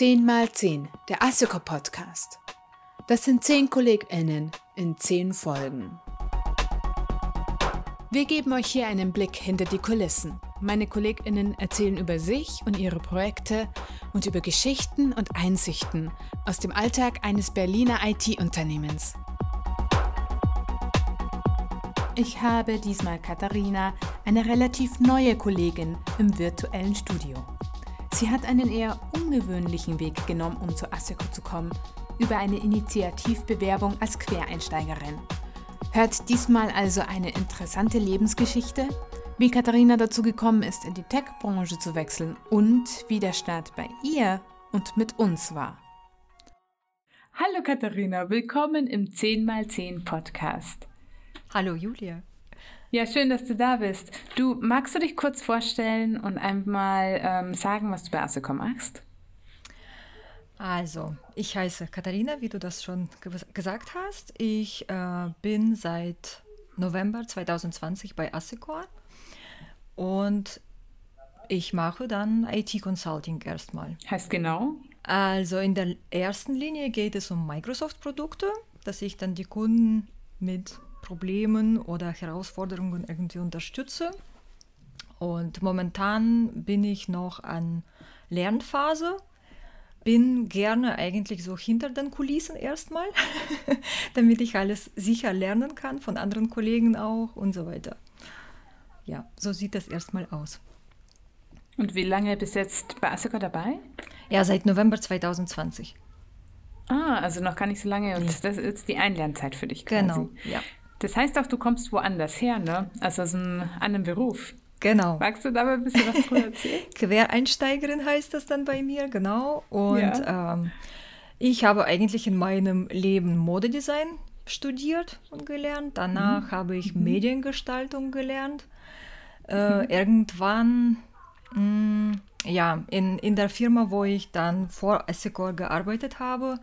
10 mal 10, der Asseco Podcast. Das sind 10 KollegInnen in 10 Folgen. Wir geben euch hier einen Blick hinter die Kulissen. Meine KollegInnen erzählen über sich und ihre Projekte und über Geschichten und Einsichten aus dem Alltag eines Berliner IT-Unternehmens. Ich habe diesmal Katharina, eine relativ neue Kollegin, im virtuellen Studio. Sie hat einen eher ungewöhnlichen Weg genommen, um zu ASECO zu kommen, über eine Initiativbewerbung als Quereinsteigerin. Hört diesmal also eine interessante Lebensgeschichte, wie Katharina dazu gekommen ist, in die Tech-Branche zu wechseln und wie der Start bei ihr und mit uns war. Hallo Katharina, willkommen im 10x10 Podcast. Hallo Julia. Ja, schön, dass du da bist. Du, magst du dich kurz vorstellen und einmal ähm, sagen, was du bei ASECOM machst? Also, ich heiße Katharina, wie du das schon ge gesagt hast. Ich äh, bin seit November 2020 bei Assecor und ich mache dann IT-Consulting erstmal. Heißt genau? Also in der ersten Linie geht es um Microsoft-Produkte, dass ich dann die Kunden mit Problemen oder Herausforderungen irgendwie unterstütze. Und momentan bin ich noch an Lernphase, bin gerne eigentlich so hinter den Kulissen erstmal, damit ich alles sicher lernen kann, von anderen Kollegen auch und so weiter. Ja, so sieht das erstmal aus. Und wie lange bist du jetzt bei Asuka dabei? Ja, seit November 2020. Ah, also noch gar nicht so lange. Und ja. das ist jetzt die Einlernzeit für dich quasi. Genau, ja. Das heißt auch, du kommst woanders her, ne? Also aus einem anderen Beruf. Genau. Magst du da mal ein bisschen was drüber erzählen? Quereinsteigerin heißt das dann bei mir, genau. Und ja. ähm, ich habe eigentlich in meinem Leben Modedesign studiert und gelernt. Danach mhm. habe ich mhm. Mediengestaltung gelernt. Äh, mhm. Irgendwann, mh, mm, ja, in, in der Firma, wo ich dann vor Essecor gearbeitet habe,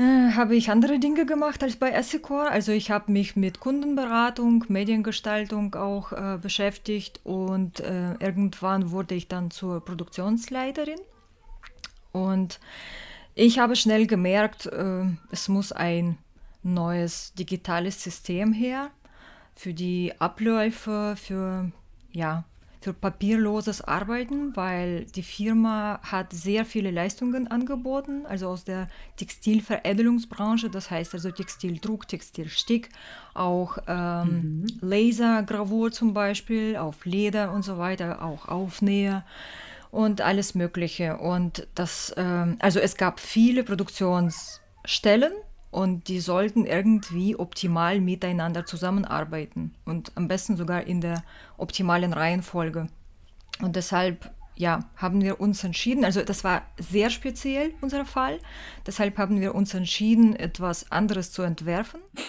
äh, habe ich andere Dinge gemacht als bei Essecor. Also ich habe mich mit Kundenberatung, Mediengestaltung auch äh, beschäftigt und äh, irgendwann wurde ich dann zur Produktionsleiterin. Und ich habe schnell gemerkt, äh, es muss ein neues digitales System her für die Abläufe, für ja, für papierloses Arbeiten, weil die Firma hat sehr viele Leistungen angeboten, also aus der Textilveredelungsbranche, das heißt also Textildruck, Textilstick, auch ähm, mhm. Lasergravur zum Beispiel auf Leder und so weiter, auch Aufnäher und alles Mögliche. Und das, ähm, also es gab viele Produktionsstellen und die sollten irgendwie optimal miteinander zusammenarbeiten und am besten sogar in der optimalen Reihenfolge. Und deshalb ja, haben wir uns entschieden, also das war sehr speziell unser Fall, deshalb haben wir uns entschieden, etwas anderes zu entwerfen.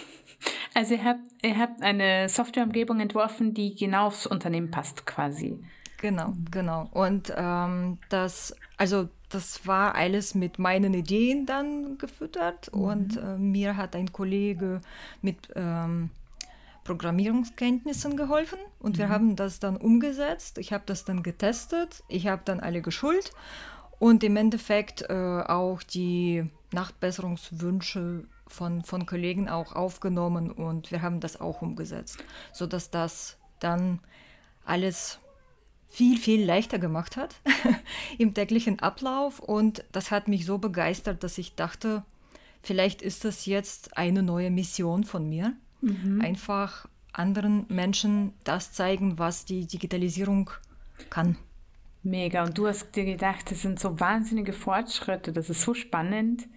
Also ihr habt, ihr habt eine Softwareumgebung entworfen, die genau aufs Unternehmen passt quasi. Genau, genau. Und ähm, das, also das war alles mit meinen Ideen dann gefüttert mhm. und äh, mir hat ein Kollege mit ähm, Programmierungskenntnissen geholfen und mhm. wir haben das dann umgesetzt. Ich habe das dann getestet, ich habe dann alle geschult und im Endeffekt äh, auch die Nachbesserungswünsche von, von Kollegen auch aufgenommen und wir haben das auch umgesetzt, sodass das dann alles viel, viel leichter gemacht hat im täglichen Ablauf. Und das hat mich so begeistert, dass ich dachte, vielleicht ist das jetzt eine neue Mission von mir. Mhm. Einfach anderen Menschen das zeigen, was die Digitalisierung kann. Mega. Und du hast dir gedacht, das sind so wahnsinnige Fortschritte, das ist so spannend.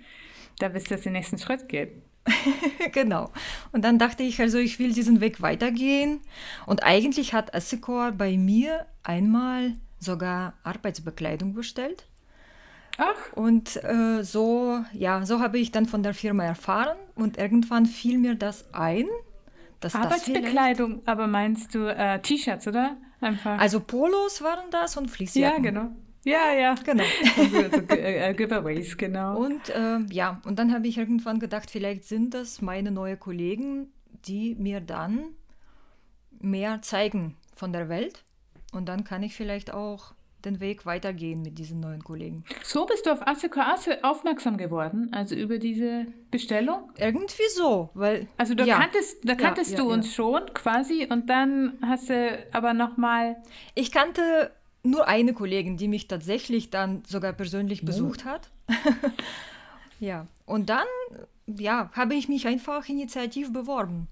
Da wirst du jetzt den nächsten Schritt gehen. genau. Und dann dachte ich, also ich will diesen Weg weitergehen. Und eigentlich hat Assecor bei mir einmal sogar Arbeitsbekleidung bestellt. Ach. Und äh, so, ja, so habe ich dann von der Firma erfahren und irgendwann fiel mir das ein. Dass Arbeitsbekleidung, das aber meinst du äh, T-Shirts, oder? Einfach. Also Polos waren das und Fließjacken. Ja, genau. Ja, ja, genau. Also, also äh, Giveaways, genau. Und äh, ja, und dann habe ich irgendwann gedacht, vielleicht sind das meine neuen Kollegen, die mir dann mehr zeigen von der Welt. Und dann kann ich vielleicht auch den Weg weitergehen mit diesen neuen Kollegen. So bist du auf Asseco aufmerksam geworden, also über diese Bestellung? Irgendwie so, weil. Also da ja. kanntest, da kanntest ja, du ja, uns schon quasi und dann hast du aber nochmal. Ich kannte nur eine Kollegin, die mich tatsächlich dann sogar persönlich oh. besucht hat. ja, und dann ja, habe ich mich einfach initiativ beworben.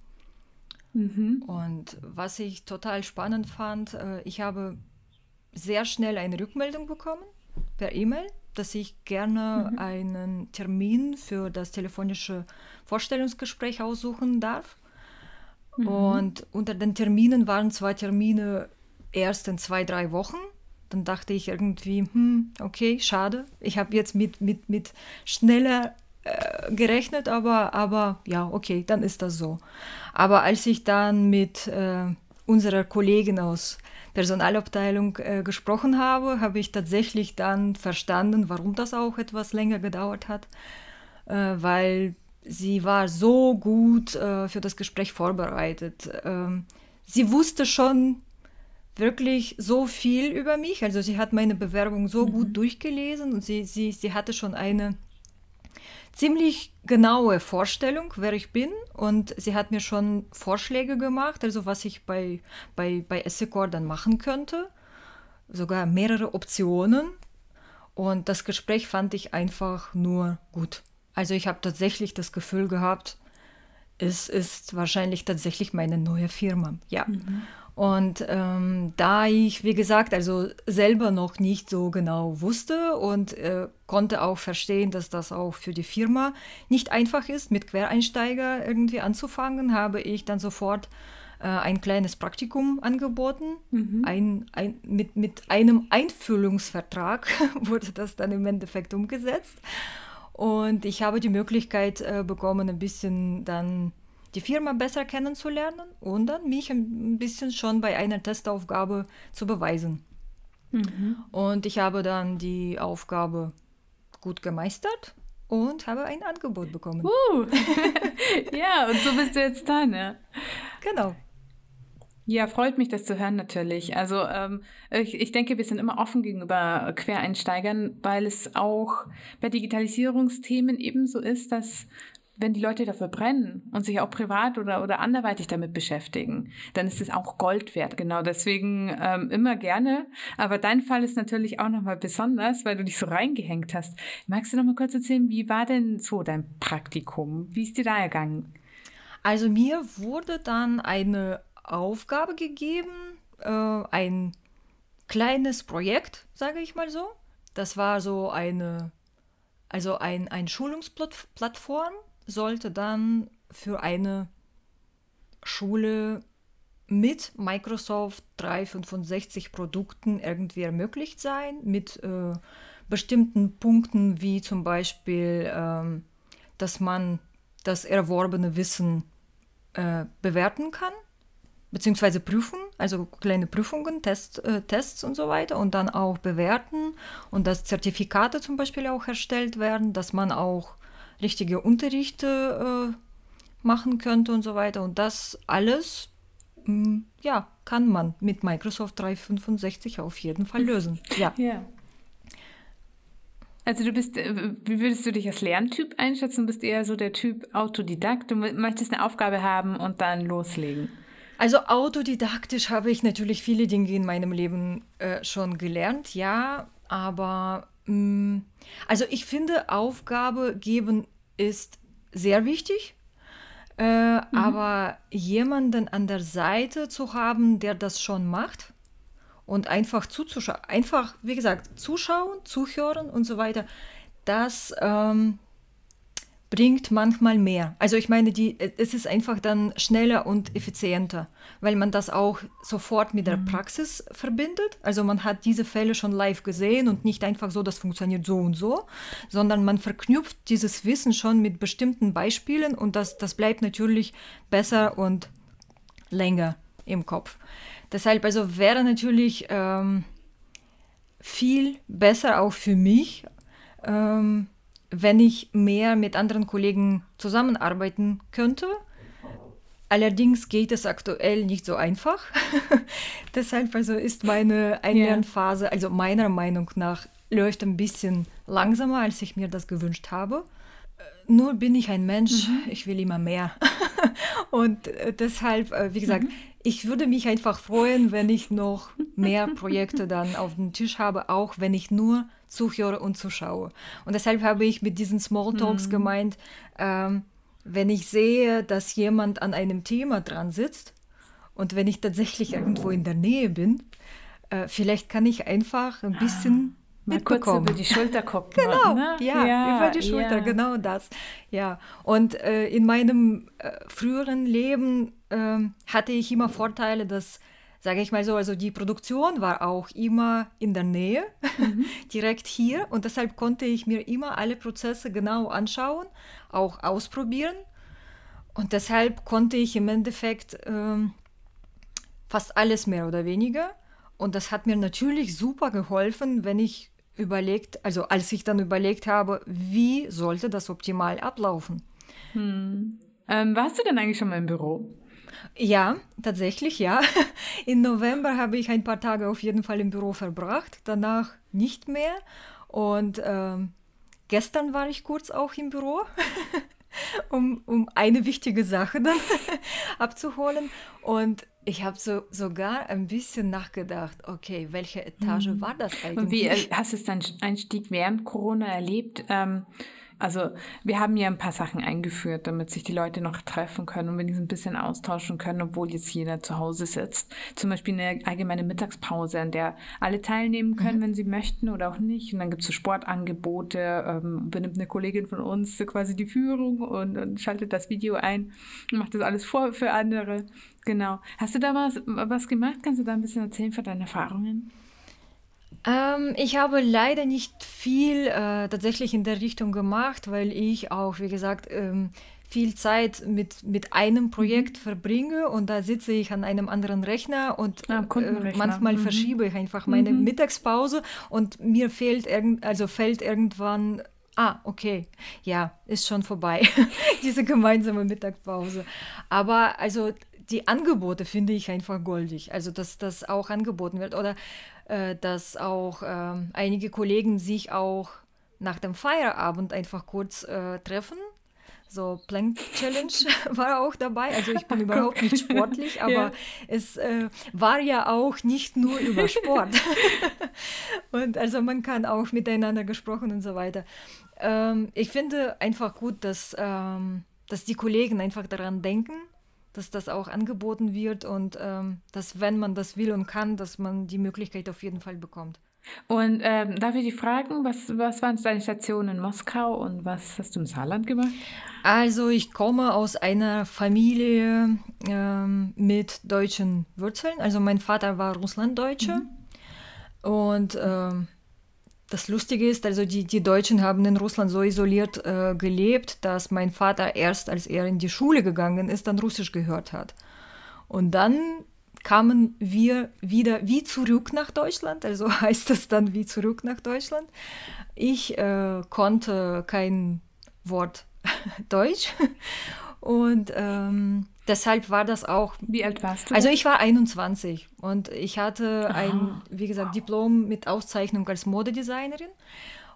Mhm. Und was ich total spannend fand, äh, ich habe sehr schnell eine Rückmeldung bekommen per E-Mail, dass ich gerne mhm. einen Termin für das telefonische Vorstellungsgespräch aussuchen darf. Mhm. Und unter den Terminen waren zwei Termine erst in zwei, drei Wochen. Dann dachte ich irgendwie, hm, okay, schade. Ich habe jetzt mit, mit, mit schneller äh, gerechnet, aber, aber ja, okay, dann ist das so. Aber als ich dann mit äh, unserer Kollegin aus Personalabteilung äh, gesprochen habe, habe ich tatsächlich dann verstanden, warum das auch etwas länger gedauert hat, äh, weil sie war so gut äh, für das Gespräch vorbereitet. Ähm, sie wusste schon wirklich so viel über mich, also sie hat meine Bewerbung so mhm. gut durchgelesen und sie, sie, sie hatte schon eine ziemlich genaue Vorstellung, wer ich bin. Und sie hat mir schon Vorschläge gemacht, also was ich bei, bei, bei Essecor dann machen könnte. Sogar mehrere Optionen. Und das Gespräch fand ich einfach nur gut. Also ich habe tatsächlich das Gefühl gehabt, es ist wahrscheinlich tatsächlich meine neue Firma. Ja. Mhm. Und ähm, da ich, wie gesagt, also selber noch nicht so genau wusste und äh, konnte auch verstehen, dass das auch für die Firma nicht einfach ist, mit Quereinsteiger irgendwie anzufangen, habe ich dann sofort äh, ein kleines Praktikum angeboten. Mhm. Ein, ein, mit, mit einem Einfühlungsvertrag wurde das dann im Endeffekt umgesetzt. Und ich habe die Möglichkeit äh, bekommen, ein bisschen dann die Firma besser kennenzulernen und dann mich ein bisschen schon bei einer Testaufgabe zu beweisen. Mhm. Und ich habe dann die Aufgabe gut gemeistert und habe ein Angebot bekommen. Uh. ja, und so bist du jetzt da, ne? Genau. Ja, freut mich, das zu hören natürlich. Also ähm, ich, ich denke, wir sind immer offen gegenüber Quereinsteigern, weil es auch bei Digitalisierungsthemen ebenso ist, dass wenn die Leute dafür brennen und sich auch privat oder, oder anderweitig damit beschäftigen, dann ist es auch Gold wert. Genau deswegen ähm, immer gerne. Aber dein Fall ist natürlich auch nochmal besonders, weil du dich so reingehängt hast. Magst du noch mal kurz erzählen, wie war denn so dein Praktikum? Wie ist dir da ergangen? Also mir wurde dann eine Aufgabe gegeben, äh, ein kleines Projekt, sage ich mal so. Das war so eine, also ein, ein Schulungsplattform sollte dann für eine Schule mit Microsoft 365 Produkten irgendwie ermöglicht sein, mit äh, bestimmten Punkten wie zum Beispiel, ähm, dass man das erworbene Wissen äh, bewerten kann, beziehungsweise prüfen, also kleine Prüfungen, Test, äh, Tests und so weiter und dann auch bewerten und dass Zertifikate zum Beispiel auch erstellt werden, dass man auch richtige Unterrichte äh, machen könnte und so weiter. Und das alles, mh, mm, ja, kann man mit Microsoft 365 auf jeden Fall lösen. Ja. ja. Also du bist, äh, wie würdest du dich als Lerntyp einschätzen? Du bist eher so der Typ Autodidakt. Du möchtest eine Aufgabe haben und dann loslegen. Also autodidaktisch habe ich natürlich viele Dinge in meinem Leben äh, schon gelernt, ja, aber also ich finde, Aufgabe geben ist sehr wichtig. Äh, mhm. Aber jemanden an der Seite zu haben, der das schon macht und einfach zuzuschauen, einfach, wie gesagt, zuschauen, zuhören und so weiter, das ähm, bringt manchmal mehr. Also ich meine, die, es ist einfach dann schneller und effizienter, weil man das auch sofort mit der mhm. Praxis verbindet. Also man hat diese Fälle schon live gesehen und nicht einfach so, das funktioniert so und so, sondern man verknüpft dieses Wissen schon mit bestimmten Beispielen und das, das bleibt natürlich besser und länger im Kopf. Deshalb also wäre natürlich ähm, viel besser auch für mich, ähm, wenn ich mehr mit anderen Kollegen zusammenarbeiten könnte. Allerdings geht es aktuell nicht so einfach. Deshalb also ist meine Einlernphase, also meiner Meinung nach, läuft ein bisschen langsamer, als ich mir das gewünscht habe. Äh, nur bin ich ein Mensch, mhm. ich will immer mehr. Und äh, deshalb, äh, wie gesagt, mhm. ich würde mich einfach freuen, wenn ich noch mehr Projekte dann auf dem Tisch habe, auch wenn ich nur zuhöre und zuschaue. Und deshalb habe ich mit diesen Smalltalks mhm. gemeint, ähm, wenn ich sehe, dass jemand an einem Thema dran sitzt und wenn ich tatsächlich irgendwo in der Nähe bin, äh, vielleicht kann ich einfach ein bisschen ah, kurz über die Schulter gucken. genau, ne? ja, ja, über die Schulter, ja. genau das. Ja, und äh, in meinem äh, früheren Leben ähm, hatte ich immer Vorteile, dass sage ich mal so, also die Produktion war auch immer in der Nähe, mhm. direkt hier und deshalb konnte ich mir immer alle Prozesse genau anschauen, auch ausprobieren und deshalb konnte ich im Endeffekt ähm, fast alles mehr oder weniger und das hat mir natürlich super geholfen, wenn ich überlegt, also als ich dann überlegt habe, wie sollte das optimal ablaufen. Hm. Ähm, warst du denn eigentlich schon mal im Büro? Ja, tatsächlich, ja. In November habe ich ein paar Tage auf jeden Fall im Büro verbracht, danach nicht mehr. Und ähm, gestern war ich kurz auch im Büro, um, um eine wichtige Sache dann abzuholen. Und ich habe so, sogar ein bisschen nachgedacht, okay, welche Etage mhm. war das eigentlich? Und wie äh, hast du deinen Einstieg während Corona erlebt? Ähm, also wir haben ja ein paar Sachen eingeführt, damit sich die Leute noch treffen können und wenigstens ein bisschen austauschen können, obwohl jetzt jeder zu Hause sitzt. Zum Beispiel eine allgemeine Mittagspause, an der alle teilnehmen können, mhm. wenn sie möchten oder auch nicht. Und dann gibt es so Sportangebote, ähm, benimmt eine Kollegin von uns quasi die Führung und, und schaltet das Video ein und macht das alles vor für andere. Genau. Hast du da was, was gemacht? Kannst du da ein bisschen erzählen von deinen Erfahrungen? Ähm, ich habe leider nicht viel äh, tatsächlich in der Richtung gemacht, weil ich auch, wie gesagt, ähm, viel Zeit mit, mit einem Projekt mhm. verbringe und da sitze ich an einem anderen Rechner und ah, äh, manchmal mhm. verschiebe ich einfach meine mhm. Mittagspause und mir fehlt irgend, also fällt irgendwann Ah, okay. Ja, ist schon vorbei. Diese gemeinsame Mittagspause. Aber also die Angebote finde ich einfach goldig. Also, dass das auch angeboten wird. Oder äh, dass auch äh, einige Kollegen sich auch nach dem Feierabend einfach kurz äh, treffen. So Plank Challenge war auch dabei. Also ich bin überhaupt nicht sportlich, aber ja. es äh, war ja auch nicht nur über Sport. und also man kann auch miteinander gesprochen und so weiter. Ähm, ich finde einfach gut, dass, ähm, dass die Kollegen einfach daran denken, dass das auch angeboten wird und ähm, dass, wenn man das will und kann, dass man die Möglichkeit auf jeden Fall bekommt. Und ähm, darf ich dich fragen, was, was waren deine Stationen in Moskau und was hast du im Saarland gemacht? Also ich komme aus einer Familie ähm, mit deutschen Wurzeln. Also mein Vater war Russlanddeutscher mhm. und ähm, das Lustige ist, also die, die Deutschen haben in Russland so isoliert äh, gelebt, dass mein Vater erst, als er in die Schule gegangen ist, dann Russisch gehört hat. Und dann kamen wir wieder wie zurück nach Deutschland, also heißt das dann wie zurück nach Deutschland. Ich äh, konnte kein Wort Deutsch und ähm, deshalb war das auch. Wie alt warst du? Also ich war 21 und ich hatte Aha. ein, wie gesagt, Diplom mit Auszeichnung als Modedesignerin.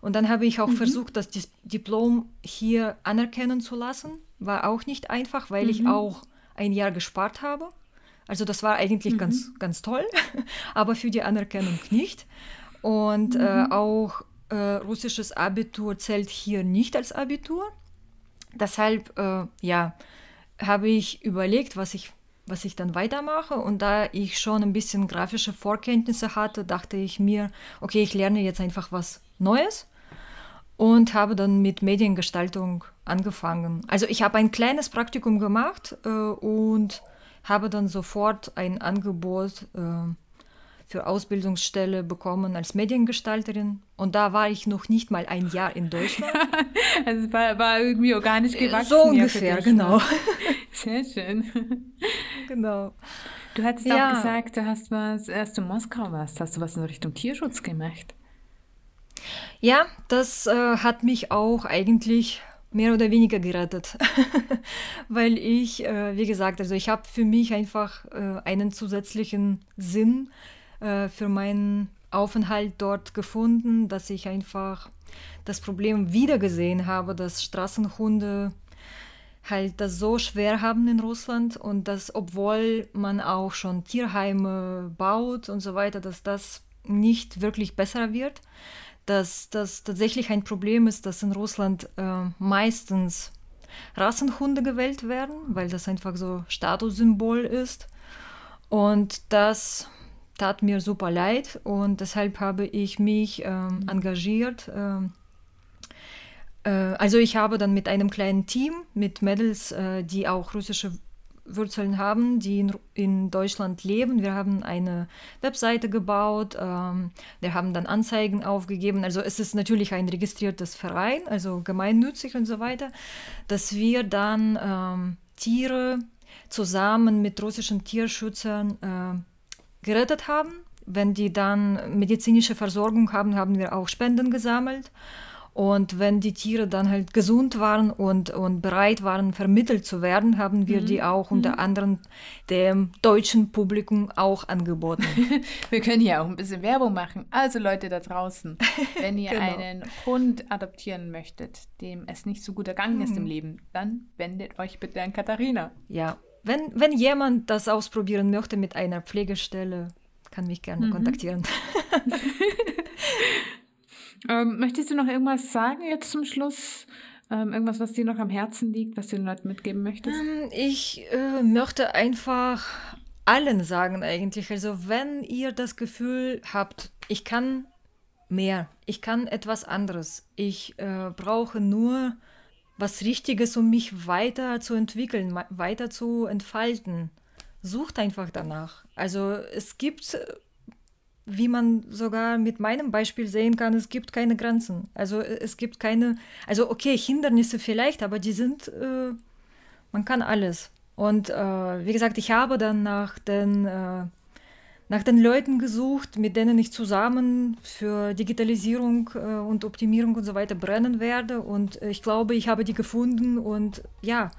Und dann habe ich auch mhm. versucht, das Diplom hier anerkennen zu lassen. War auch nicht einfach, weil mhm. ich auch ein Jahr gespart habe. Also das war eigentlich mhm. ganz, ganz toll, aber für die Anerkennung nicht. Und äh, mhm. auch äh, russisches Abitur zählt hier nicht als Abitur. Deshalb, äh, ja, habe ich überlegt, was ich, was ich dann weitermache. Und da ich schon ein bisschen grafische Vorkenntnisse hatte, dachte ich mir, okay, ich lerne jetzt einfach was Neues und habe dann mit Mediengestaltung angefangen. Also ich habe ein kleines Praktikum gemacht äh, und habe dann sofort ein Angebot äh, für Ausbildungsstelle bekommen als Mediengestalterin. Und da war ich noch nicht mal ein Jahr in Deutschland. also war, war irgendwie organisch äh, gewachsen. So ungefähr, genau. Sehr schön. Genau. Du hattest ja. auch gesagt, du hast was, erst in Moskau warst, hast du was in Richtung Tierschutz gemacht? Ja, das äh, hat mich auch eigentlich mehr oder weniger gerettet, weil ich, äh, wie gesagt, also ich habe für mich einfach äh, einen zusätzlichen Sinn äh, für meinen Aufenthalt dort gefunden, dass ich einfach das Problem wiedergesehen habe, dass Straßenhunde halt das so schwer haben in Russland und dass obwohl man auch schon Tierheime baut und so weiter, dass das nicht wirklich besser wird, dass das tatsächlich ein Problem ist, dass in Russland äh, meistens Rassenhunde gewählt werden, weil das einfach so Statussymbol ist. Und das tat mir super leid und deshalb habe ich mich ähm, engagiert. Ähm, äh, also ich habe dann mit einem kleinen Team, mit Mädels, äh, die auch russische Wurzeln haben, die in, in, Deutschland leben. Wir haben eine Webseite gebaut, ähm, wir haben dann Anzeigen aufgegeben. Also es ist natürlich ein registriertes Verein, also gemeinnützig und so weiter, dass wir dann ähm, Tiere zusammen mit russischen Tierschützern äh, gerettet haben. Wenn die dann medizinische Versorgung haben, haben wir auch Spenden gesammelt. Und wenn die Tiere dann halt gesund waren und, und bereit waren, vermittelt zu werden, haben wir mhm. die auch unter mhm. anderem dem deutschen Publikum auch angeboten. wir können hier auch ein bisschen Werbung machen. Also Leute da draußen, wenn ihr genau. einen Hund adoptieren möchtet, dem es nicht so gut ergangen mhm. ist im mhm. Leben, dann wendet euch bitte an Katharina. Ja, wenn, wenn jemand das ausprobieren möchte mit einer Pflegestelle, kann mich gerne mhm. kontaktieren. ähm, möchtest du noch irgendwas sagen jetzt zum Schluss? Ähm, irgendwas, was dir noch am Herzen liegt, was du den Leuten mitgeben möchtest? Ähm, ich äh, möchte einfach allen sagen eigentlich, also wenn ihr das Gefühl habt, ich kann mehr, ich kann etwas anderes, ich äh, brauche nur was Richtiges, um mich weiter zu entwickeln, weiter zu entfalten. Sucht einfach danach. Also es gibt, wie man sogar mit meinem Beispiel sehen kann, es gibt keine Grenzen. Also es gibt keine, also okay, Hindernisse vielleicht, aber die sind, äh, man kann alles. Und äh, wie gesagt, ich habe dann nach den äh, nach den Leuten gesucht, mit denen ich zusammen für Digitalisierung äh, und Optimierung und so weiter brennen werde. Und äh, ich glaube, ich habe die gefunden. Und ja,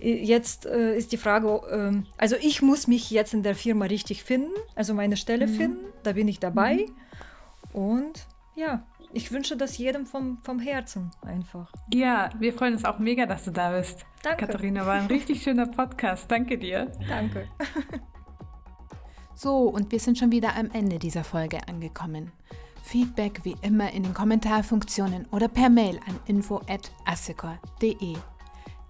jetzt äh, ist die Frage, ähm, also ich muss mich jetzt in der Firma richtig finden, also meine Stelle mhm. finden. Da bin ich dabei. Mhm. Und ja, ich wünsche das jedem vom, vom Herzen einfach. Ja, wir freuen uns auch mega, dass du da bist. Danke. Katharina, war ein richtig schöner Podcast. Danke dir. Danke. So, und wir sind schon wieder am Ende dieser Folge angekommen. Feedback wie immer in den Kommentarfunktionen oder per Mail an info@assecor.de.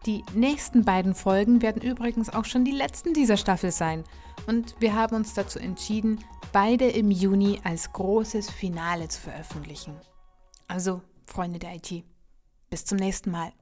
Die nächsten beiden Folgen werden übrigens auch schon die letzten dieser Staffel sein und wir haben uns dazu entschieden, beide im Juni als großes Finale zu veröffentlichen. Also, Freunde der IT, bis zum nächsten Mal.